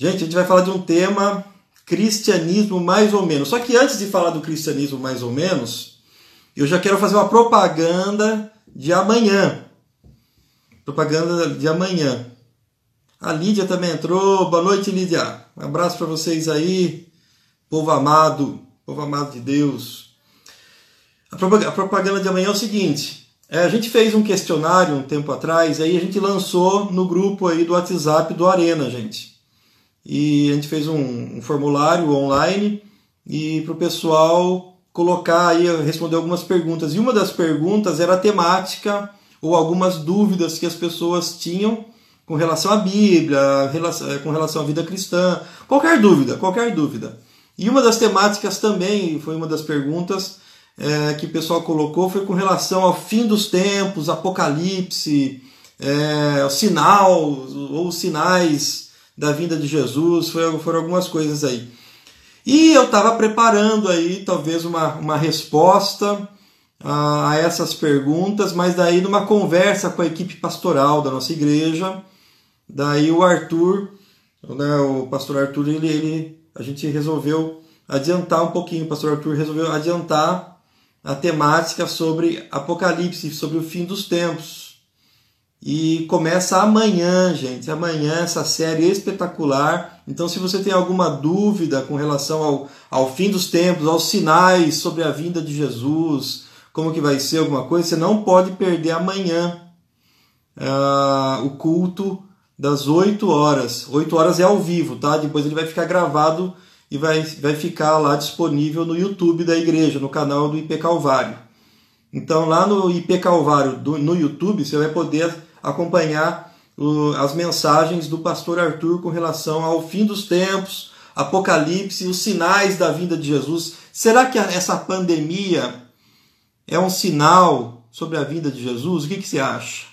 Gente, a gente vai falar de um tema cristianismo mais ou menos. Só que antes de falar do cristianismo mais ou menos, eu já quero fazer uma propaganda de amanhã. Propaganda de amanhã. A Lídia também entrou. Boa noite, Lídia. Um abraço para vocês aí, povo amado, povo amado de Deus. A propaganda de amanhã é o seguinte: é, a gente fez um questionário um tempo atrás, aí a gente lançou no grupo aí do WhatsApp do Arena, gente. E a gente fez um, um formulário online e para o pessoal colocar aí, responder algumas perguntas. E uma das perguntas era temática ou algumas dúvidas que as pessoas tinham com relação à Bíblia, eh, com relação à vida cristã, qualquer dúvida, qualquer dúvida. E uma das temáticas também, foi uma das perguntas, é, que o pessoal colocou foi com relação ao fim dos tempos, Apocalipse, é, sinal ou sinais da vinda de Jesus, foi, foram algumas coisas aí. E eu estava preparando aí talvez uma, uma resposta a, a essas perguntas, mas daí numa conversa com a equipe pastoral da nossa igreja, daí o Arthur, né, o pastor Arthur, ele, ele, a gente resolveu adiantar um pouquinho, o pastor Arthur resolveu adiantar a temática sobre Apocalipse, sobre o fim dos tempos. E começa amanhã, gente. Amanhã essa série espetacular. Então, se você tem alguma dúvida com relação ao, ao fim dos tempos, aos sinais sobre a vinda de Jesus, como que vai ser alguma coisa, você não pode perder amanhã uh, o culto das 8 horas. 8 horas é ao vivo, tá? Depois ele vai ficar gravado e vai, vai ficar lá disponível no YouTube da igreja, no canal do IP Calvário. Então, lá no IP Calvário, do, no YouTube, você vai poder acompanhar as mensagens do pastor Arthur com relação ao fim dos tempos, Apocalipse, os sinais da vinda de Jesus. Será que essa pandemia é um sinal sobre a vinda de Jesus? O que, que você acha?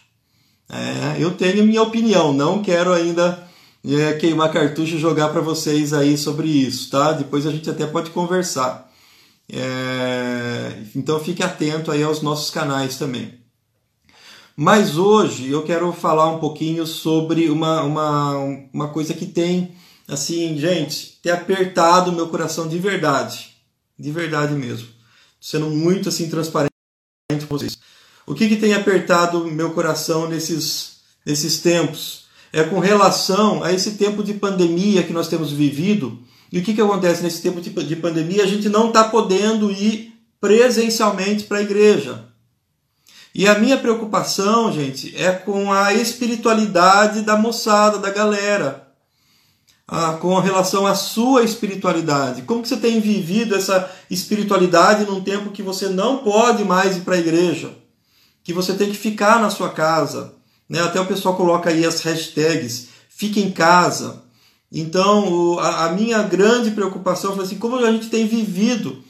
É, eu tenho minha opinião, não quero ainda é, queimar cartucho e jogar para vocês aí sobre isso, tá? Depois a gente até pode conversar. É, então fique atento aí aos nossos canais também. Mas hoje eu quero falar um pouquinho sobre uma, uma, uma coisa que tem, assim, gente, tem apertado o meu coração de verdade. De verdade mesmo. Sendo muito assim transparente com vocês. O que, que tem apertado o meu coração nesses, nesses tempos? é com relação a esse tempo de pandemia que nós temos vivido. E o que, que acontece nesse tempo de pandemia? A gente não está podendo ir presencialmente para a igreja. E a minha preocupação, gente, é com a espiritualidade da moçada, da galera. Ah, com relação à sua espiritualidade. Como que você tem vivido essa espiritualidade num tempo que você não pode mais ir para a igreja? Que você tem que ficar na sua casa? Né? Até o pessoal coloca aí as hashtags, fica em casa. Então, a, a minha grande preocupação foi assim, como a gente tem vivido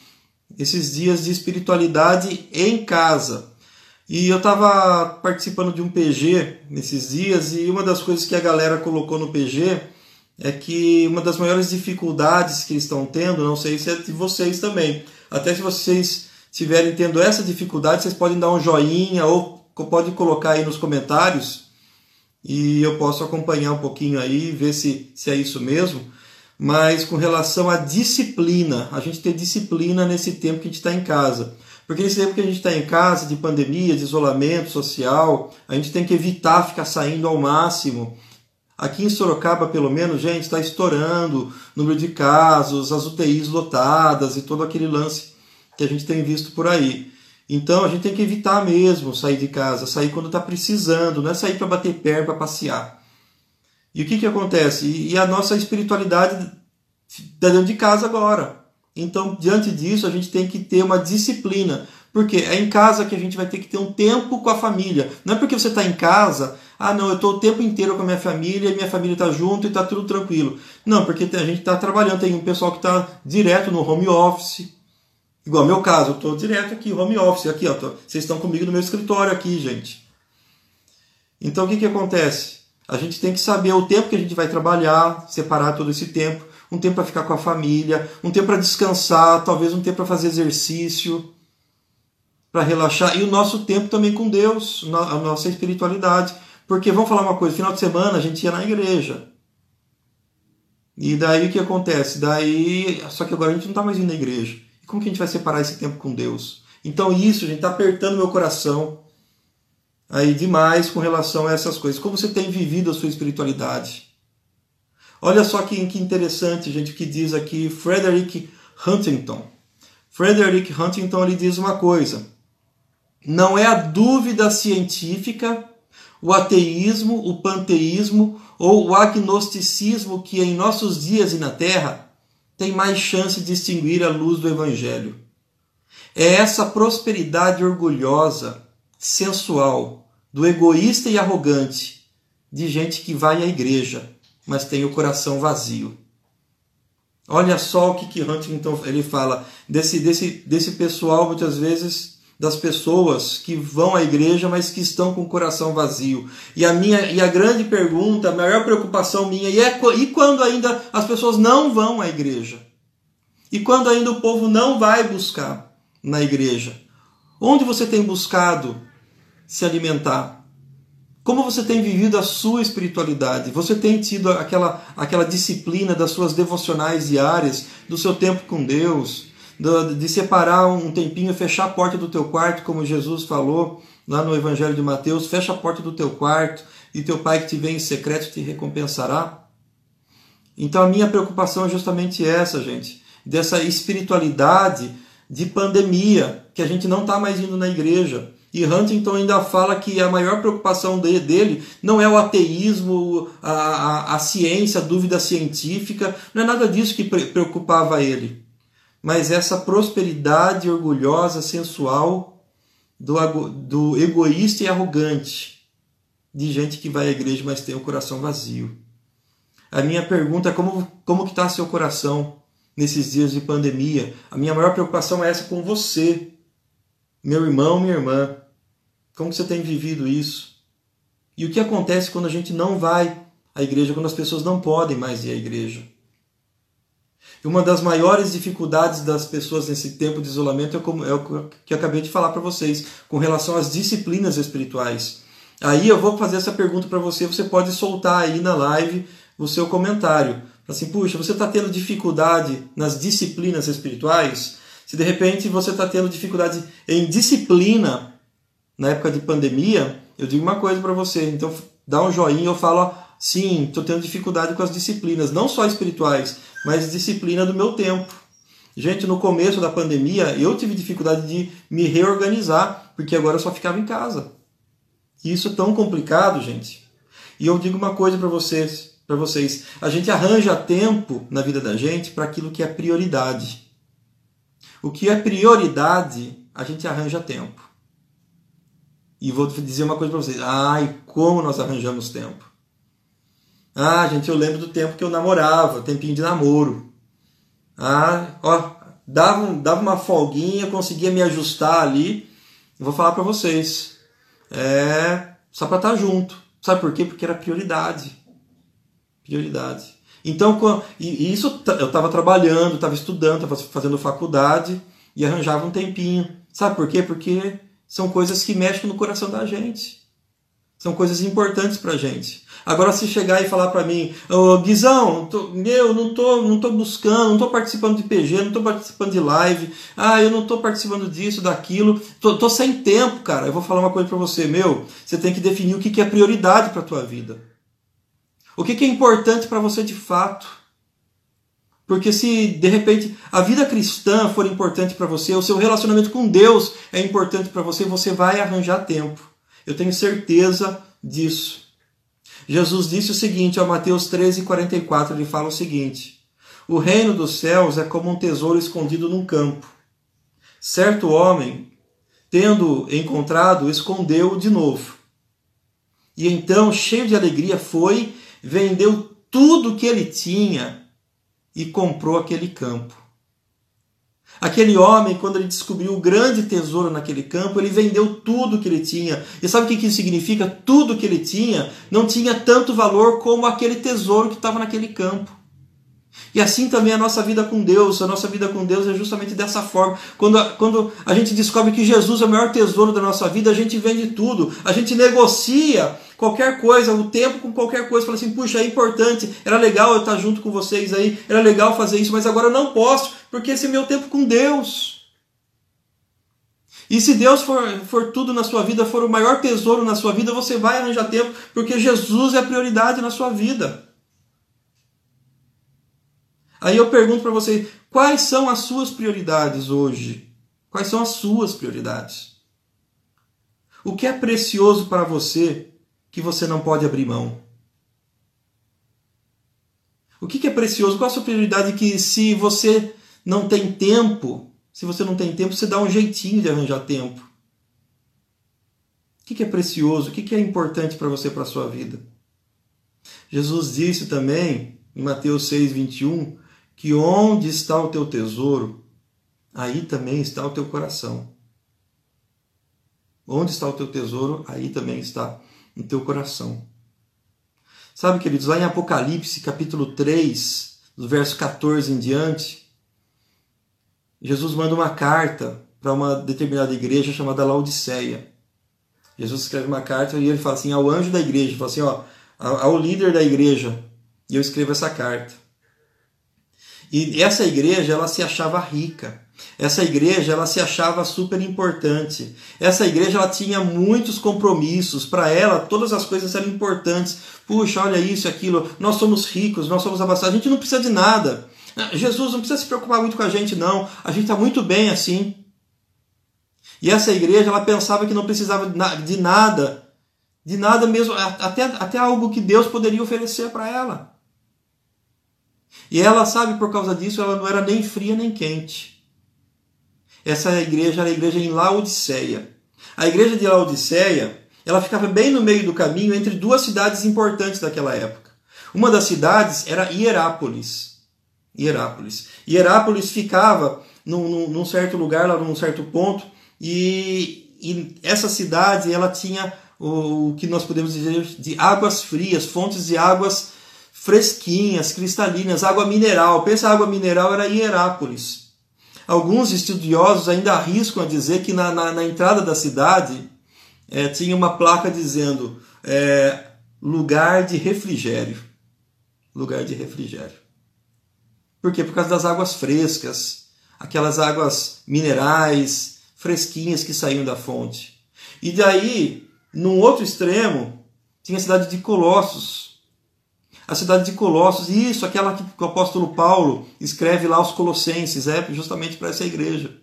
esses dias de espiritualidade em casa. E eu estava participando de um PG nesses dias e uma das coisas que a galera colocou no PG é que uma das maiores dificuldades que estão tendo, não sei se é de vocês também, até se vocês estiverem tendo essa dificuldade, vocês podem dar um joinha ou pode colocar aí nos comentários e eu posso acompanhar um pouquinho aí, ver se, se é isso mesmo. Mas com relação à disciplina, a gente ter disciplina nesse tempo que a gente está em casa. Porque nesse tempo que a gente está em casa, de pandemia, de isolamento social, a gente tem que evitar ficar saindo ao máximo. Aqui em Sorocaba, pelo menos, gente, está estourando o número de casos, as UTIs lotadas e todo aquele lance que a gente tem visto por aí. Então a gente tem que evitar mesmo sair de casa, sair quando está precisando, não é sair para bater perna, para passear. E o que, que acontece? E a nossa espiritualidade está dentro de casa agora. Então, diante disso, a gente tem que ter uma disciplina. Porque é em casa que a gente vai ter que ter um tempo com a família. Não é porque você está em casa, ah, não, eu estou o tempo inteiro com a minha família, minha família está junto e está tudo tranquilo. Não, porque a gente está trabalhando, tem um pessoal que está direto no home office, Igual meu caso, eu estou direto aqui, home office, aqui, ó, tô, vocês estão comigo no meu escritório aqui, gente. Então o que, que acontece? A gente tem que saber o tempo que a gente vai trabalhar, separar todo esse tempo, um tempo para ficar com a família, um tempo para descansar, talvez um tempo para fazer exercício, para relaxar, e o nosso tempo também com Deus, a nossa espiritualidade. Porque vamos falar uma coisa, final de semana a gente ia na igreja. E daí o que acontece? Daí, só que agora a gente não está mais indo na igreja. E como que a gente vai separar esse tempo com Deus? Então isso, gente está apertando meu coração aí demais com relação a essas coisas. Como você tem vivido a sua espiritualidade? Olha só que, que interessante, gente, o que diz aqui Frederick Huntington. Frederick Huntington ele diz uma coisa: não é a dúvida científica, o ateísmo, o panteísmo ou o agnosticismo que em nossos dias e na Terra tem mais chance de distinguir a luz do Evangelho. É essa prosperidade orgulhosa, sensual, do egoísta e arrogante, de gente que vai à igreja, mas tem o coração vazio. Olha só o que, que Huntington ele fala desse, desse, desse pessoal, muitas vezes, das pessoas que vão à igreja, mas que estão com o coração vazio. E a minha e a grande pergunta, a maior preocupação minha, e, é, e quando ainda as pessoas não vão à igreja? E quando ainda o povo não vai buscar na igreja? Onde você tem buscado se alimentar? Como você tem vivido a sua espiritualidade? Você tem tido aquela, aquela disciplina das suas devocionais diárias, do seu tempo com Deus, de separar um tempinho, fechar a porta do teu quarto, como Jesus falou lá no Evangelho de Mateus, fecha a porta do teu quarto e teu pai que te vê em secreto te recompensará? Então a minha preocupação é justamente essa, gente, dessa espiritualidade de pandemia, que a gente não está mais indo na igreja, e Huntington ainda fala que a maior preocupação dele não é o ateísmo, a, a, a ciência, a dúvida científica, não é nada disso que preocupava ele. Mas essa prosperidade orgulhosa, sensual, do, do egoísta e arrogante, de gente que vai à igreja, mas tem o coração vazio. A minha pergunta é como, como que está seu coração nesses dias de pandemia? A minha maior preocupação é essa com você, meu irmão, minha irmã. Como você tem vivido isso? E o que acontece quando a gente não vai à igreja, quando as pessoas não podem mais ir à igreja? E uma das maiores dificuldades das pessoas nesse tempo de isolamento é, como, é o que eu acabei de falar para vocês, com relação às disciplinas espirituais. Aí eu vou fazer essa pergunta para você, você pode soltar aí na live o seu comentário. Assim, puxa, você está tendo dificuldade nas disciplinas espirituais? Se de repente você está tendo dificuldade em disciplina na época de pandemia, eu digo uma coisa para você. Então, dá um joinha, eu falo, sim, estou tendo dificuldade com as disciplinas, não só espirituais, mas disciplina do meu tempo. Gente, no começo da pandemia, eu tive dificuldade de me reorganizar, porque agora eu só ficava em casa. E isso é tão complicado, gente. E eu digo uma coisa para vocês, para vocês, a gente arranja tempo na vida da gente para aquilo que é prioridade. O que é prioridade, a gente arranja tempo. E vou dizer uma coisa para vocês. Ai, como nós arranjamos tempo. Ah, gente, eu lembro do tempo que eu namorava, tempinho de namoro. Ah, ó, dava, dava uma folguinha, conseguia me ajustar ali. vou falar para vocês. É só para estar tá junto. Sabe por quê? Porque era prioridade. Prioridade. Então, e isso eu estava trabalhando, estava estudando, estava fazendo faculdade e arranjava um tempinho. Sabe por quê? Porque são coisas que mexem no coração da gente. São coisas importantes para gente. Agora, se chegar e falar para mim, oh, Guizão, tô, meu, não tô, não tô buscando, não tô participando de PG, não tô participando de live, ah, eu não tô participando disso, daquilo, tô, tô sem tempo, cara. Eu vou falar uma coisa para você, meu, você tem que definir o que, que é prioridade para tua vida. O que, que é importante para você de fato. Porque se de repente a vida cristã for importante para você, o seu relacionamento com Deus é importante para você, você vai arranjar tempo. Eu tenho certeza disso. Jesus disse o seguinte, a Mateus 13, 44, ele fala o seguinte: O reino dos céus é como um tesouro escondido num campo. Certo homem, tendo encontrado, escondeu de novo. E então, cheio de alegria, foi, vendeu tudo que ele tinha e comprou aquele campo. Aquele homem, quando ele descobriu o grande tesouro naquele campo, ele vendeu tudo que ele tinha. E sabe o que isso significa? Tudo que ele tinha não tinha tanto valor como aquele tesouro que estava naquele campo. E assim também a nossa vida com Deus. A nossa vida com Deus é justamente dessa forma. Quando a, quando a gente descobre que Jesus é o maior tesouro da nossa vida, a gente vende tudo. A gente negocia qualquer coisa, o tempo com qualquer coisa. Fala assim, puxa, é importante, era legal eu estar junto com vocês aí, era legal fazer isso, mas agora eu não posso, porque esse é meu tempo com Deus. E se Deus for, for tudo na sua vida, for o maior tesouro na sua vida, você vai arranjar tempo, porque Jesus é a prioridade na sua vida. Aí eu pergunto para você, quais são as suas prioridades hoje? Quais são as suas prioridades? O que é precioso para você que você não pode abrir mão? O que é precioso? Qual a sua prioridade que se você não tem tempo, se você não tem tempo, você dá um jeitinho de arranjar tempo? O que é precioso? O que é importante para você, para a sua vida? Jesus disse também, em Mateus 6, 21, que onde está o teu tesouro, aí também está o teu coração. Onde está o teu tesouro, aí também está o teu coração. Sabe, queridos, lá em Apocalipse, capítulo 3, do verso 14 em diante, Jesus manda uma carta para uma determinada igreja chamada Laodiceia. Jesus escreve uma carta e ele fala assim ao anjo da igreja, fala assim, ó, ao líder da igreja, e eu escrevo essa carta. E essa igreja, ela se achava rica. Essa igreja, ela se achava super importante. Essa igreja, ela tinha muitos compromissos. Para ela, todas as coisas eram importantes. Puxa, olha isso, aquilo. Nós somos ricos, nós somos abastados. A gente não precisa de nada. Jesus não precisa se preocupar muito com a gente, não. A gente está muito bem assim. E essa igreja, ela pensava que não precisava de nada. De nada mesmo, até, até algo que Deus poderia oferecer para ela. E ela sabe, por causa disso, ela não era nem fria nem quente. Essa igreja era a igreja em Laodiceia. A igreja de Laodiceia, ela ficava bem no meio do caminho entre duas cidades importantes daquela época. Uma das cidades era Hierápolis. Hierápolis. Hierápolis ficava num, num, num certo lugar, lá num certo ponto, e, e essa cidade ela tinha o, o que nós podemos dizer de águas frias, fontes de águas fresquinhas, cristalinas, água mineral. Pensa, água mineral era Hierápolis. Alguns estudiosos ainda arriscam a dizer que na, na, na entrada da cidade é, tinha uma placa dizendo é, lugar de refrigério. Lugar de refrigério. Por quê? Por causa das águas frescas, aquelas águas minerais fresquinhas que saíam da fonte. E daí, num outro extremo, tinha a cidade de Colossos, a cidade de Colossos, isso, aquela que o apóstolo Paulo escreve lá aos Colossenses, é justamente para essa igreja.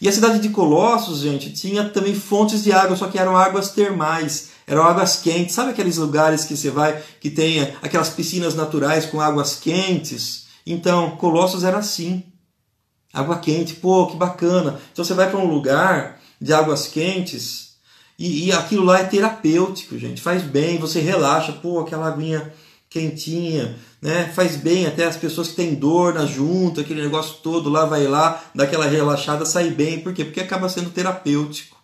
E a cidade de Colossos, gente, tinha também fontes de água, só que eram águas termais, eram águas quentes. Sabe aqueles lugares que você vai que tem aquelas piscinas naturais com águas quentes? Então, Colossos era assim. Água quente, pô, que bacana. Então você vai para um lugar de águas quentes e, e aquilo lá é terapêutico, gente. Faz bem, você relaxa, pô, aquela aguinha quentinha, né? Faz bem até as pessoas que têm dor na junta, aquele negócio todo lá, vai lá, dá aquela relaxada, sai bem. Por quê? Porque acaba sendo terapêutico.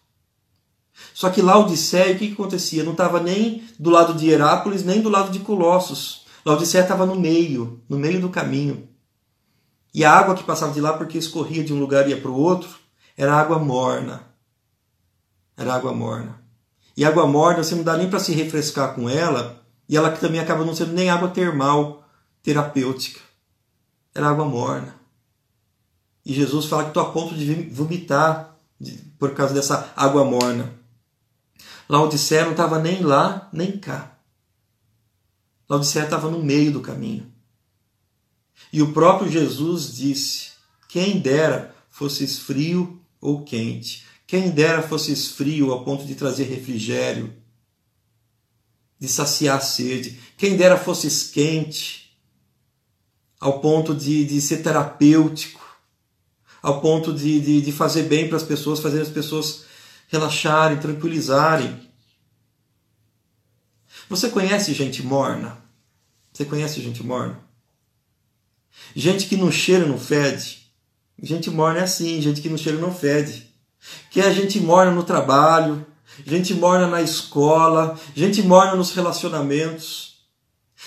Só que Laodiceia, o que, que acontecia? Não estava nem do lado de Herápolis, nem do lado de Colossos. Laodiceia estava no meio, no meio do caminho. E a água que passava de lá, porque escorria de um lugar e ia para o outro, era água morna. Era água morna. E água morna, você não dá nem para se refrescar com ela, e ela também acaba não sendo nem água termal terapêutica. Era água morna. E Jesus fala que estou a ponto de vomitar por causa dessa água morna. Laodicea não estava nem lá, nem cá. Laodicea estava no meio do caminho. E o próprio Jesus disse: Quem dera fosses frio ou quente, quem dera fosses frio a ponto de trazer refrigério, de saciar a sede. Quem dera fosses quente, ao ponto de, de ser terapêutico, ao ponto de, de, de fazer bem para as pessoas, fazer as pessoas relaxarem, tranquilizarem. Você conhece gente morna? Você conhece gente morna? Gente que não cheira, não fede. Gente morna é assim, gente que não cheira, não fede. Que é gente morna no trabalho, gente morna na escola, gente morna nos relacionamentos.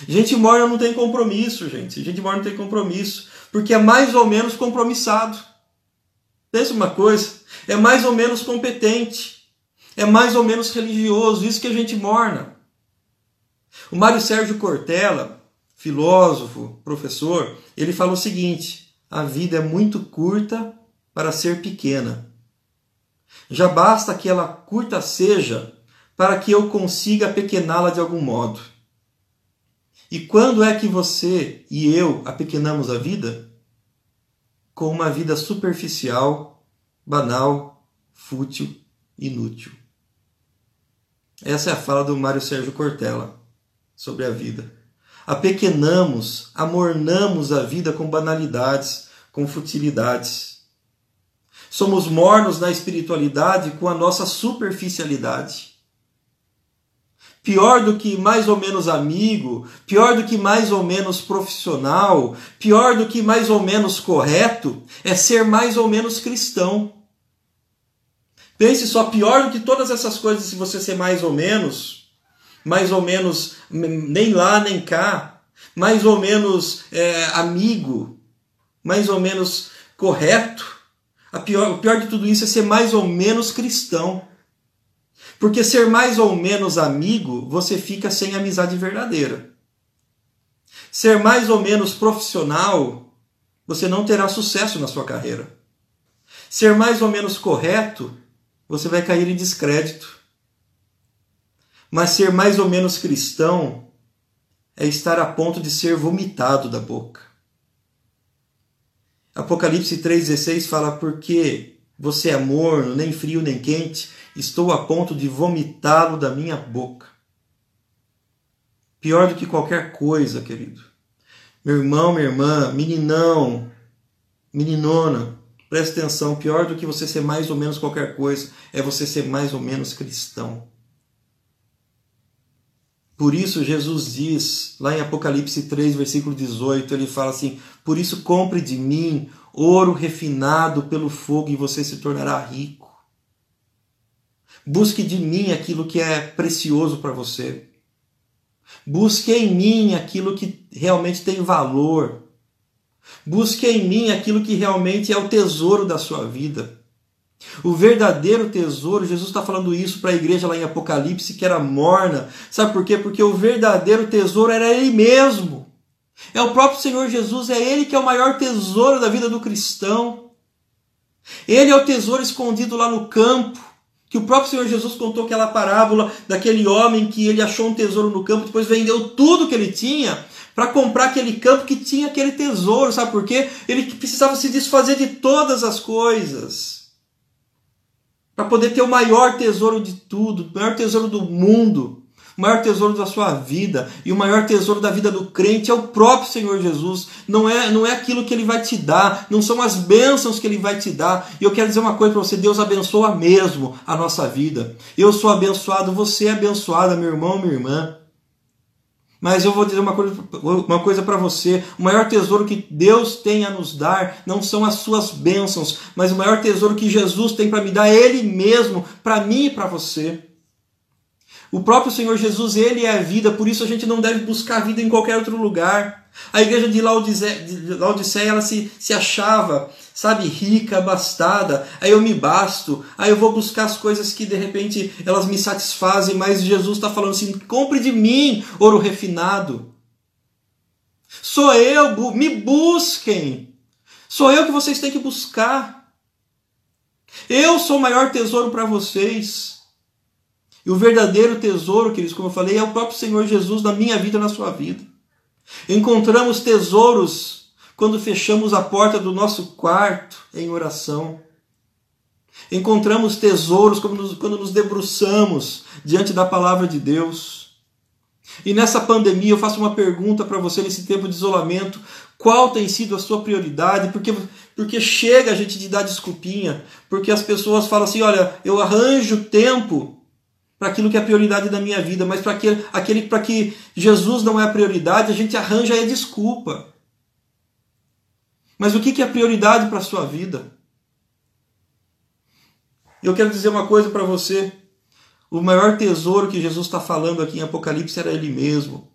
Gente morna não tem compromisso, gente. Gente morna não tem compromisso, porque é mais ou menos compromissado. Pensa uma coisa, é mais ou menos competente, é mais ou menos religioso, isso que a gente morna. O Mário Sérgio Cortella, filósofo, professor, ele fala o seguinte: a vida é muito curta para ser pequena. Já basta que ela curta seja para que eu consiga pequená-la de algum modo. E quando é que você e eu apequenamos a vida? Com uma vida superficial, banal, fútil, inútil. Essa é a fala do Mário Sérgio Cortella sobre a vida. Apequenamos, amornamos a vida com banalidades, com futilidades. Somos mornos na espiritualidade com a nossa superficialidade. Pior do que mais ou menos amigo, pior do que mais ou menos profissional, pior do que mais ou menos correto, é ser mais ou menos cristão. Pense só, pior do que todas essas coisas, se você ser mais ou menos, mais ou menos nem lá nem cá, mais ou menos é, amigo, mais ou menos correto. Pior, o pior de tudo isso é ser mais ou menos cristão. Porque ser mais ou menos amigo, você fica sem amizade verdadeira. Ser mais ou menos profissional, você não terá sucesso na sua carreira. Ser mais ou menos correto, você vai cair em descrédito. Mas ser mais ou menos cristão é estar a ponto de ser vomitado da boca. Apocalipse 3,16 fala: Porque você é morno, nem frio nem quente, estou a ponto de vomitá-lo da minha boca. Pior do que qualquer coisa, querido. Meu irmão, minha irmã, meninão, meninona, preste atenção: pior do que você ser mais ou menos qualquer coisa é você ser mais ou menos cristão. Por isso, Jesus diz, lá em Apocalipse 3, versículo 18, ele fala assim: Por isso, compre de mim ouro refinado pelo fogo e você se tornará rico. Busque de mim aquilo que é precioso para você. Busque em mim aquilo que realmente tem valor. Busque em mim aquilo que realmente é o tesouro da sua vida. O verdadeiro tesouro, Jesus está falando isso para a igreja lá em Apocalipse, que era morna. Sabe por quê? Porque o verdadeiro tesouro era Ele mesmo. É o próprio Senhor Jesus, é Ele que é o maior tesouro da vida do cristão. Ele é o tesouro escondido lá no campo. Que o próprio Senhor Jesus contou aquela parábola daquele homem que ele achou um tesouro no campo, depois vendeu tudo que ele tinha para comprar aquele campo que tinha aquele tesouro. Sabe por quê? Ele precisava se desfazer de todas as coisas para poder ter o maior tesouro de tudo, o maior tesouro do mundo, o maior tesouro da sua vida e o maior tesouro da vida do crente é o próprio Senhor Jesus. Não é, não é aquilo que ele vai te dar, não são as bênçãos que ele vai te dar. E eu quero dizer uma coisa para você: Deus abençoa mesmo a nossa vida. Eu sou abençoado, você é abençoada, meu irmão, minha irmã. Mas eu vou dizer uma coisa, uma coisa para você: o maior tesouro que Deus tem a nos dar não são as suas bênçãos, mas o maior tesouro que Jesus tem para me dar é Ele mesmo, para mim e para você. O próprio Senhor Jesus, Ele é a vida, por isso a gente não deve buscar a vida em qualquer outro lugar. A igreja de Laodiceia, ela se, se achava sabe, rica, abastada, aí eu me basto, aí eu vou buscar as coisas que de repente elas me satisfazem, mas Jesus está falando assim: compre de mim ouro refinado. Sou eu, me busquem. Sou eu que vocês têm que buscar. Eu sou o maior tesouro para vocês. E o verdadeiro tesouro, queridos, como eu falei, é o próprio Senhor Jesus na minha vida e na sua vida. Encontramos tesouros quando fechamos a porta do nosso quarto em oração. Encontramos tesouros quando nos, debruçamos diante da palavra de Deus. E nessa pandemia eu faço uma pergunta para você nesse tempo de isolamento: qual tem sido a sua prioridade? Porque, porque chega a gente de dar desculpinha, porque as pessoas falam assim: olha, eu arranjo tempo para aquilo que é a prioridade da minha vida, mas para aquele, aquele para que Jesus não é a prioridade, a gente arranja a desculpa. Mas o que é prioridade para a sua vida? Eu quero dizer uma coisa para você. O maior tesouro que Jesus está falando aqui em Apocalipse era Ele mesmo.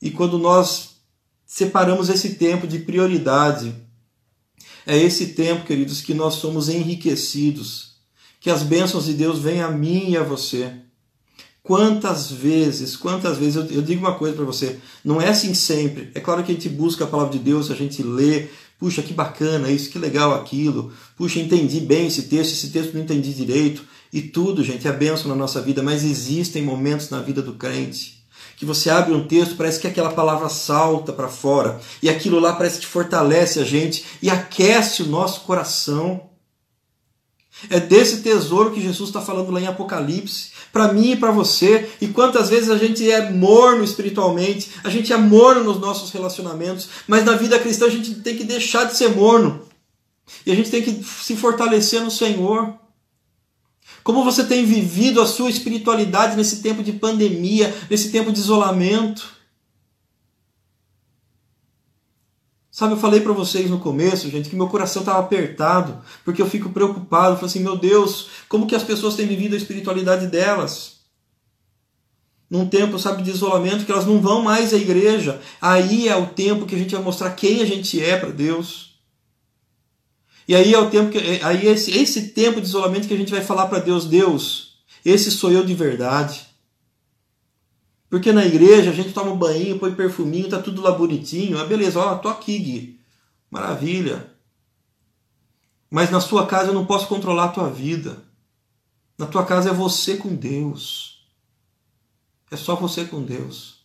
E quando nós separamos esse tempo de prioridade, é esse tempo, queridos, que nós somos enriquecidos. Que as bênçãos de Deus venham a mim e a você. Quantas vezes, quantas vezes, eu digo uma coisa para você, não é assim sempre. É claro que a gente busca a palavra de Deus, a gente lê, puxa, que bacana isso, que legal aquilo, puxa, entendi bem esse texto, esse texto não entendi direito, e tudo, gente, é benção na nossa vida, mas existem momentos na vida do crente que você abre um texto, parece que aquela palavra salta para fora, e aquilo lá parece que fortalece a gente e aquece o nosso coração. É desse tesouro que Jesus está falando lá em Apocalipse, para mim e para você. E quantas vezes a gente é morno espiritualmente, a gente é morno nos nossos relacionamentos, mas na vida cristã a gente tem que deixar de ser morno. E a gente tem que se fortalecer no Senhor. Como você tem vivido a sua espiritualidade nesse tempo de pandemia, nesse tempo de isolamento? Sabe, eu falei para vocês no começo, gente, que meu coração estava apertado, porque eu fico preocupado. Falei assim, meu Deus, como que as pessoas têm vivido a espiritualidade delas? Num tempo, sabe, de isolamento, que elas não vão mais à igreja. Aí é o tempo que a gente vai mostrar quem a gente é para Deus. E aí é o tempo que, aí esse, esse tempo de isolamento que a gente vai falar para Deus, Deus, esse sou eu de verdade. Porque na igreja a gente toma banho, põe perfuminho, tá tudo lá bonitinho. Ah, beleza, ó, tô aqui, Gui. Maravilha. Mas na sua casa eu não posso controlar a tua vida. Na tua casa é você com Deus. É só você com Deus.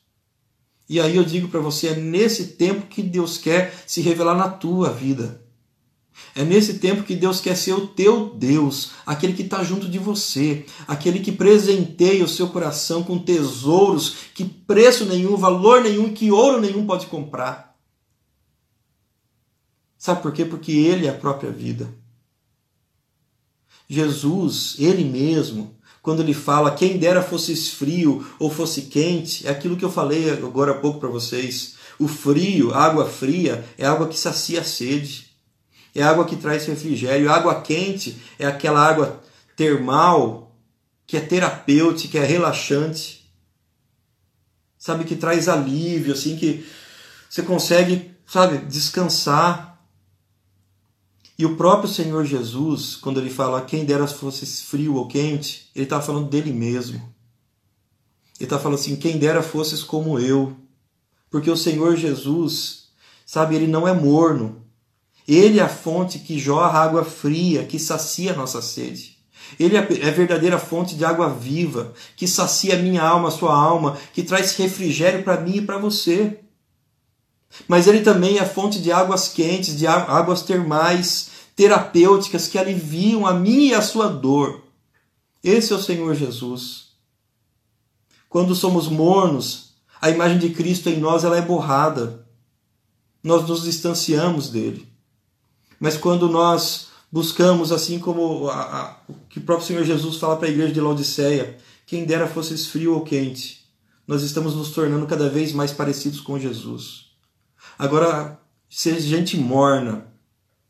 E aí eu digo para você, é nesse tempo que Deus quer se revelar na tua vida. É nesse tempo que Deus quer ser o teu Deus, aquele que está junto de você, aquele que presenteia o seu coração com tesouros que preço nenhum, valor nenhum, que ouro nenhum pode comprar. Sabe por quê? Porque Ele é a própria vida. Jesus, Ele mesmo, quando Ele fala, quem dera fosse frio ou fosse quente, é aquilo que eu falei agora há pouco para vocês. O frio, água fria, é água que sacia a sede é água que traz refrigério. Água quente é aquela água termal que é terapêutica, é relaxante. Sabe, que traz alívio, assim, que você consegue, sabe, descansar. E o próprio Senhor Jesus, quando ele fala quem dera fosse frio ou quente, ele está falando dele mesmo. Ele está falando assim: quem dera fosses como eu. Porque o Senhor Jesus, sabe, ele não é morno. Ele é a fonte que jorra água fria, que sacia nossa sede. Ele é, é a verdadeira fonte de água viva, que sacia minha alma, sua alma, que traz refrigério para mim e para você. Mas ele também é a fonte de águas quentes, de águas termais, terapêuticas, que aliviam a minha e a sua dor. Esse é o Senhor Jesus. Quando somos mornos, a imagem de Cristo em nós ela é borrada. Nós nos distanciamos dele. Mas quando nós buscamos, assim como a, a, o que o próprio Senhor Jesus fala para a igreja de Laodiceia, quem dera fosse frio ou quente, nós estamos nos tornando cada vez mais parecidos com Jesus. Agora, ser gente morna,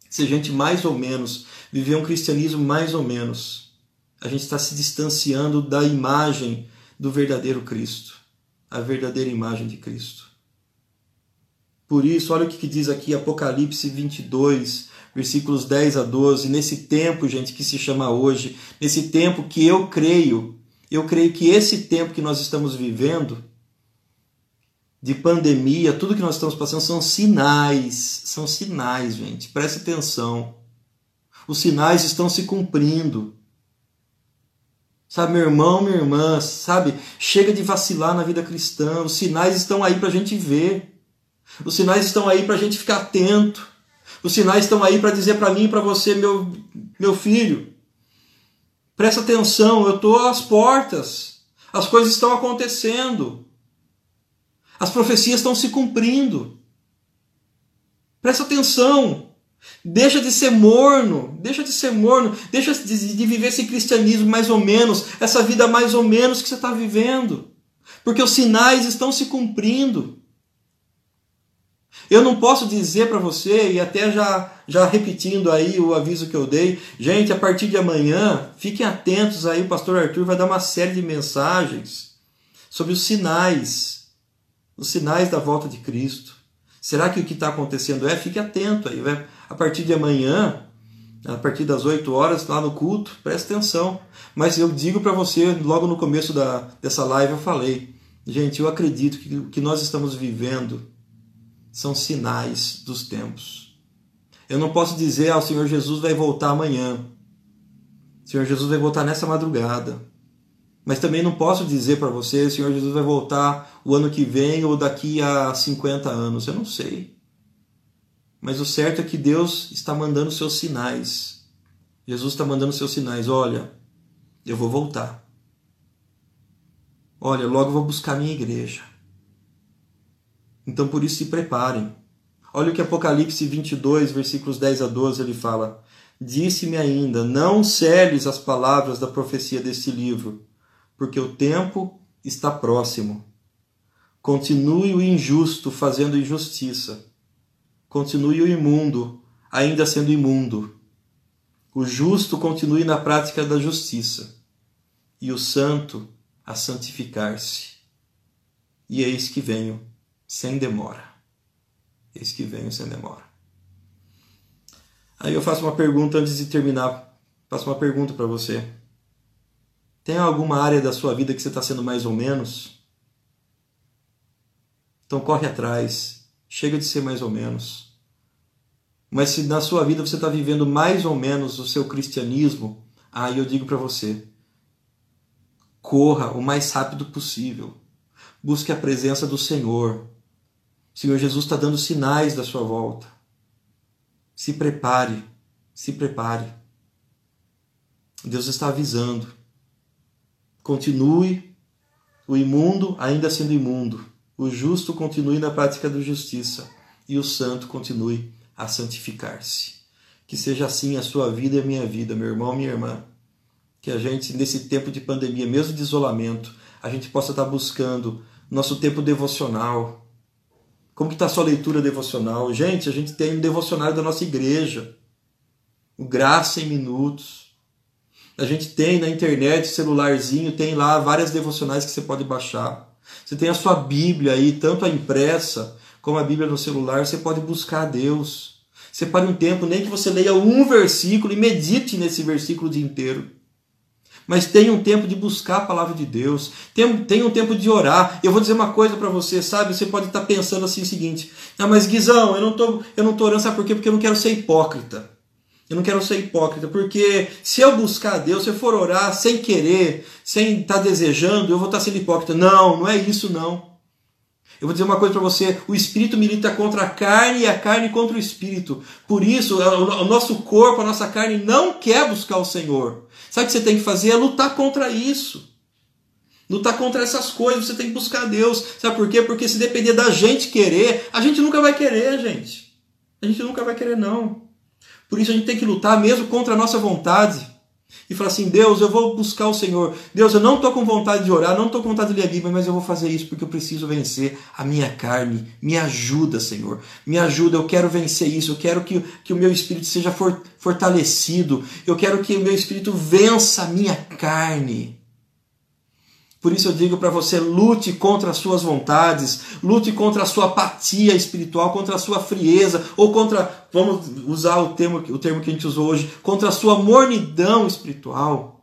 ser gente mais ou menos, viver um cristianismo mais ou menos, a gente está se distanciando da imagem do verdadeiro Cristo, a verdadeira imagem de Cristo. Por isso, olha o que diz aqui Apocalipse 22, versículos 10 a 12, nesse tempo, gente, que se chama hoje, nesse tempo que eu creio, eu creio que esse tempo que nós estamos vivendo, de pandemia, tudo que nós estamos passando são sinais, são sinais, gente, preste atenção. Os sinais estão se cumprindo. Sabe, meu irmão, minha irmã, sabe, chega de vacilar na vida cristã, os sinais estão aí para a gente ver. Os sinais estão aí para a gente ficar atento. Os sinais estão aí para dizer para mim e para você, meu, meu filho, presta atenção, eu estou às portas, as coisas estão acontecendo, as profecias estão se cumprindo. Presta atenção, deixa de ser morno, deixa de ser morno, deixa de, de viver esse cristianismo mais ou menos, essa vida mais ou menos que você está vivendo, porque os sinais estão se cumprindo. Eu não posso dizer para você, e até já, já repetindo aí o aviso que eu dei, gente, a partir de amanhã, fiquem atentos aí, o pastor Arthur vai dar uma série de mensagens sobre os sinais, os sinais da volta de Cristo. Será que o que está acontecendo é? Fique atento aí, vai. a partir de amanhã, a partir das 8 horas lá no culto, presta atenção. Mas eu digo para você, logo no começo da, dessa live eu falei, gente, eu acredito que o que nós estamos vivendo são sinais dos tempos. Eu não posso dizer, ah, Senhor Jesus vai voltar amanhã. O Senhor Jesus vai voltar nessa madrugada. Mas também não posso dizer para você, o Senhor Jesus vai voltar o ano que vem ou daqui a 50 anos. Eu não sei. Mas o certo é que Deus está mandando seus sinais. Jesus está mandando seus sinais. Olha, eu vou voltar. Olha, logo vou buscar minha igreja. Então por isso se preparem. Olha o que Apocalipse 22, versículos 10 a 12, ele fala: Disse-me ainda: Não celes as palavras da profecia deste livro, porque o tempo está próximo. Continue o injusto fazendo injustiça continue o imundo, ainda sendo imundo. O justo continue na prática da justiça, e o santo a santificar-se. E eis que venho sem demora. Eis que venho sem demora. Aí eu faço uma pergunta antes de terminar. Faço uma pergunta para você. Tem alguma área da sua vida que você está sendo mais ou menos? Então corre atrás Chega de ser mais ou menos. Mas se na sua vida você está vivendo mais ou menos o seu cristianismo, aí eu digo para você: corra o mais rápido possível. Busque a presença do Senhor. Senhor Jesus está dando sinais da sua volta. Se prepare, se prepare. Deus está avisando. Continue o imundo ainda sendo imundo o justo continue na prática da justiça e o santo continue a santificar-se. Que seja assim a sua vida e a minha vida, meu irmão, minha irmã. Que a gente, nesse tempo de pandemia, mesmo de isolamento, a gente possa estar buscando nosso tempo devocional. Como que está a sua leitura devocional? Gente, a gente tem um devocionário da nossa igreja. O Graça em Minutos. A gente tem na internet, celularzinho, tem lá várias devocionais que você pode baixar. Você tem a sua Bíblia aí, tanto a impressa como a Bíblia no celular, você pode buscar a Deus. Separe um tempo, nem que você leia um versículo e medite nesse versículo o dia inteiro. Mas tenha um tempo de buscar a palavra de Deus. Tenha, um tempo de orar. Eu vou dizer uma coisa para você, sabe? Você pode estar pensando assim o seguinte: Ah, mas Guizão, eu não tô, eu não tô orando, sabe por quê? Porque eu não quero ser hipócrita. Eu não quero ser hipócrita, porque se eu buscar a Deus, se eu for orar sem querer, sem estar tá desejando, eu vou estar tá sendo hipócrita. Não, não é isso não. Eu vou dizer uma coisa para você: o espírito milita contra a carne e a carne contra o espírito. Por isso, o nosso corpo, a nossa carne não quer buscar o Senhor. Sabe o que você tem que fazer? É lutar contra isso. Lutar contra essas coisas, você tem que buscar Deus. Sabe por quê? Porque se depender da gente querer, a gente nunca vai querer, gente. A gente nunca vai querer, não. Por isso a gente tem que lutar mesmo contra a nossa vontade. E falar assim: Deus, eu vou buscar o Senhor. Deus, eu não estou com vontade de orar, não estou com vontade de ler a Bíblia, mas eu vou fazer isso porque eu preciso vencer a minha carne. Me ajuda, Senhor. Me ajuda, eu quero vencer isso. Eu quero que, que o meu espírito seja fortalecido. Eu quero que o meu espírito vença a minha carne. Por isso eu digo para você: lute contra as suas vontades, lute contra a sua apatia espiritual, contra a sua frieza, ou contra, vamos usar o termo, o termo que a gente usou hoje, contra a sua mornidão espiritual.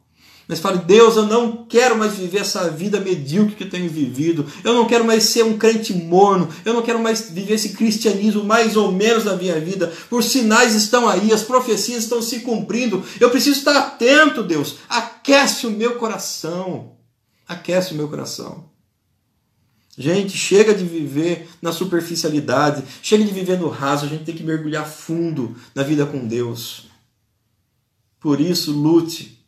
Mas fale, Deus, eu não quero mais viver essa vida medíocre que eu tenho vivido. Eu não quero mais ser um crente morno. Eu não quero mais viver esse cristianismo mais ou menos na minha vida. Os sinais estão aí, as profecias estão se cumprindo. Eu preciso estar atento, Deus. Aquece o meu coração aquece o meu coração. Gente, chega de viver na superficialidade, chega de viver no raso, a gente tem que mergulhar fundo na vida com Deus. Por isso, lute.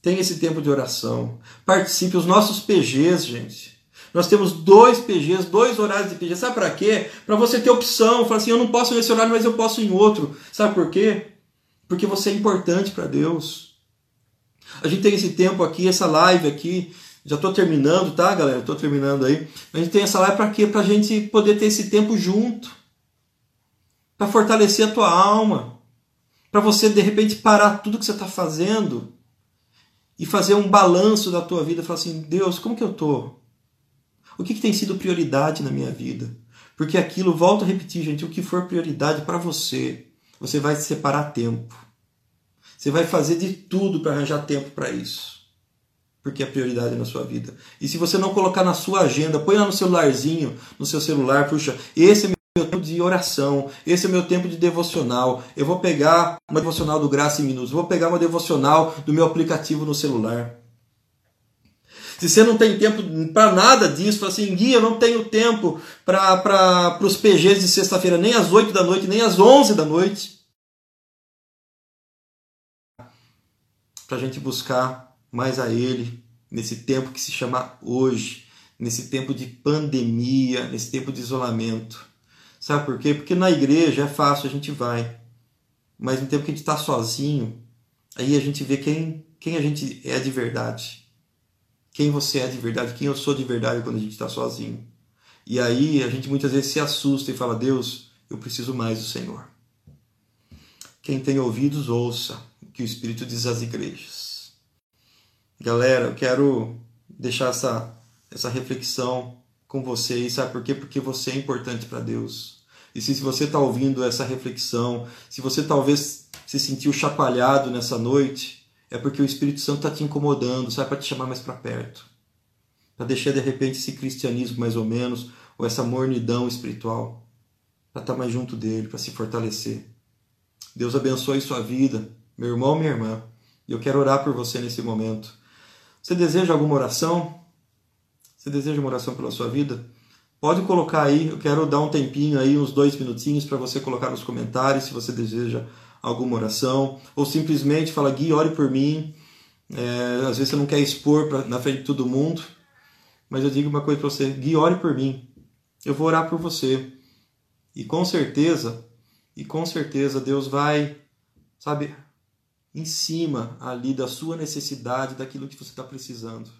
Tenha esse tempo de oração. Participe os nossos PGs, gente. Nós temos dois PGs, dois horários de PG. Sabe para quê? Para você ter opção. Falar assim, eu não posso nesse horário, mas eu posso em outro. Sabe por quê? Porque você é importante para Deus. A gente tem esse tempo aqui, essa live aqui, já estou terminando, tá, galera? Estou terminando aí. A gente tem essa live para quê? Para a gente poder ter esse tempo junto. Para fortalecer a tua alma. Para você, de repente, parar tudo que você está fazendo e fazer um balanço da tua vida. Falar assim, Deus, como que eu estou? O que, que tem sido prioridade na minha vida? Porque aquilo, volto a repetir, gente, o que for prioridade para você, você vai separar tempo. Você vai fazer de tudo para arranjar tempo para isso. Porque é prioridade na sua vida. E se você não colocar na sua agenda, põe lá no celularzinho, no seu celular, puxa, esse é meu tempo de oração, esse é meu tempo de devocional. Eu vou pegar uma devocional do Graça em Minutos, vou pegar uma devocional do meu aplicativo no celular. Se você não tem tempo para nada disso, fala assim, guia, eu não tenho tempo para os PGs de sexta-feira, nem às 8 da noite, nem às 11 da noite. Para a gente buscar mais a Ele nesse tempo que se chama hoje, nesse tempo de pandemia, nesse tempo de isolamento. Sabe por quê? Porque na igreja é fácil, a gente vai. Mas no tempo que a gente está sozinho, aí a gente vê quem, quem a gente é de verdade quem você é de verdade, quem eu sou de verdade quando a gente está sozinho. E aí a gente muitas vezes se assusta e fala: Deus, eu preciso mais do Senhor. Quem tem ouvidos, ouça o que o Espírito diz às igrejas. Galera, eu quero deixar essa, essa reflexão com vocês, sabe por quê? Porque você é importante para Deus. E se, se você está ouvindo essa reflexão, se você talvez se sentiu chapalhado nessa noite, é porque o Espírito Santo está te incomodando, sabe, para te chamar mais para perto. Para deixar de repente esse cristianismo mais ou menos, ou essa mornidão espiritual. Para estar tá mais junto dele, para se fortalecer. Deus abençoe sua vida, meu irmão, minha irmã. E eu quero orar por você nesse momento. Você deseja alguma oração? Você deseja uma oração pela sua vida? Pode colocar aí, eu quero dar um tempinho aí, uns dois minutinhos para você colocar nos comentários se você deseja alguma oração, ou simplesmente fala, Gui, ore por mim. É, às vezes você não quer expor pra, na frente de todo mundo, mas eu digo uma coisa para você, Gui, ore por mim. Eu vou orar por você. E com certeza, e com certeza Deus vai, sabe, em cima ali da sua necessidade, daquilo que você está precisando.